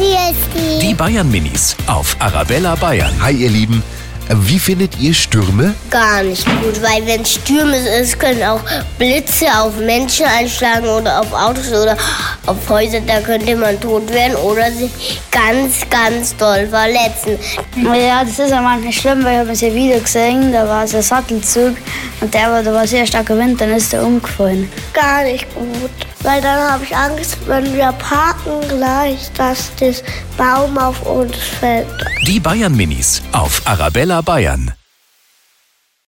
Christi. Die Bayern Minis auf Arabella Bayern. Hi ihr Lieben, wie findet ihr Stürme? Gar nicht gut, weil wenn Stürme ist, können auch Blitze auf Menschen einschlagen oder auf Autos oder auf Häuser. Da könnte man tot werden oder sich ganz, ganz doll verletzen. Ja, das ist ja manchmal schlimm, weil ich habe es ja wieder gesehen, da war es ein Sattelzug und der war, da war sehr starker Wind, dann ist er umgefallen. Gar nicht gut, weil dann habe ich Angst, wenn wir parken gleich, dass das Baum auf uns fällt. Die Bayern Minis auf Arabella Bayern.